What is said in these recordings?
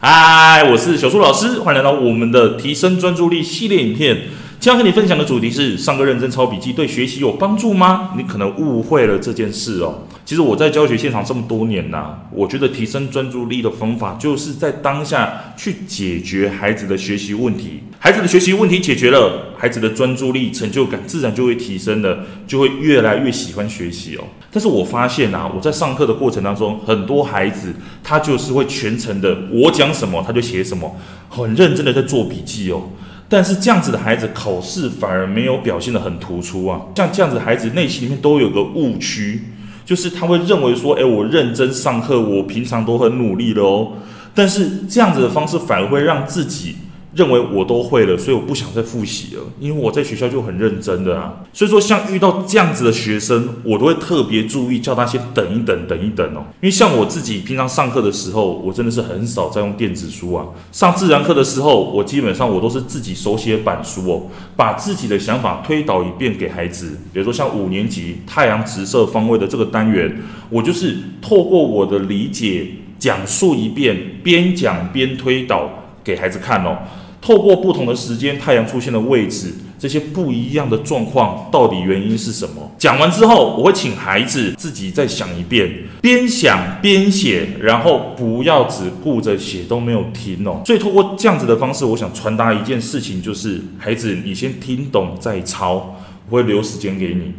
嗨，我是小树老师，欢迎来到我们的提升专注力系列影片。今天要跟你分享的主题是：上课认真抄笔记对学习有帮助吗？你可能误会了这件事哦。其实我在教学现场这么多年呐、我觉得提升专注力的方法就是在当下去解决孩子的学习问题。孩子的学习问题解决了，孩子的专注力、成就感自然就会提升了，就会越来越喜欢学习哦。但是我发现啊，我在上课的过程当中，很多孩子他就是会全程的，我讲什么他就写什么，很认真的在做笔记哦。但是这样子的孩子考试反而没有表现得很突出啊。像这样子的孩子内心里面都有个误区，就是他会认为说，诶，我认真上课，我平常都很努力的哦。但是这样子的方式反而会让自己。认为我都会了，所以我不想再复习了，因为我在学校就很认真的啊。所以说，像遇到这样子的学生，我都会特别注意，叫他先等一等，等一等哦。因为像我自己平常上课的时候，我真的是很少在用电子书啊。上自然课的时候，我基本上我都是自己手写板书哦，把自己的想法推导一遍给孩子。比如说像五年级太阳直射方位的这个单元，我就是透过我的理解讲述一遍，边讲边推导给孩子看哦。透过不同的时间，太阳出现的位置，这些不一样的状况，到底原因是什么？讲完之后，我会请孩子自己再想一遍，边想边写，然后不要只顾着写都没有停哦。所以透过这样子的方式，我想传达一件事情，就是孩子，你先听懂再抄，我会留时间给你。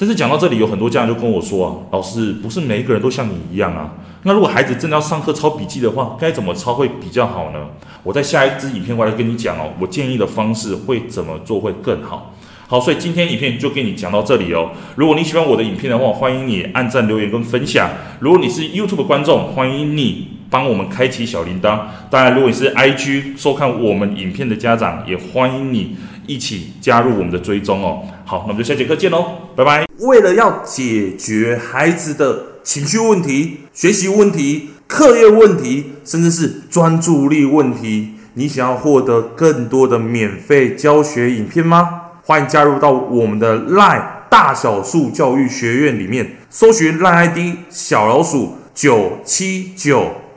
但是讲到这里，有很多家长就跟我说啊，老师，不是每一个人都像你一样啊。那如果孩子真的要上课抄笔记的话，该怎么抄会比较好呢？我在下一支影片我来跟你讲哦，我建议的方式会怎么做会更好。好，所以今天影片就跟你讲到这里哦。如果你喜欢我的影片的话，欢迎你按赞、留言跟分享。如果你是 YouTube 观众，欢迎你帮我们开启小铃铛。当然，如果你是 IG 收看我们影片的家长，也欢迎你一起加入我们的追踪哦。好，那我们就下节课见喽，拜拜。为了要解决孩子的情绪问题、学习问题、课业问题，甚至是专注力问题，你想要获得更多的免费教学影片吗？欢迎加入到我们的 LINE 大小数教育学院里面，搜寻 LINE ID 小老鼠九七九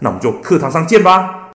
那我们就课堂上见吧。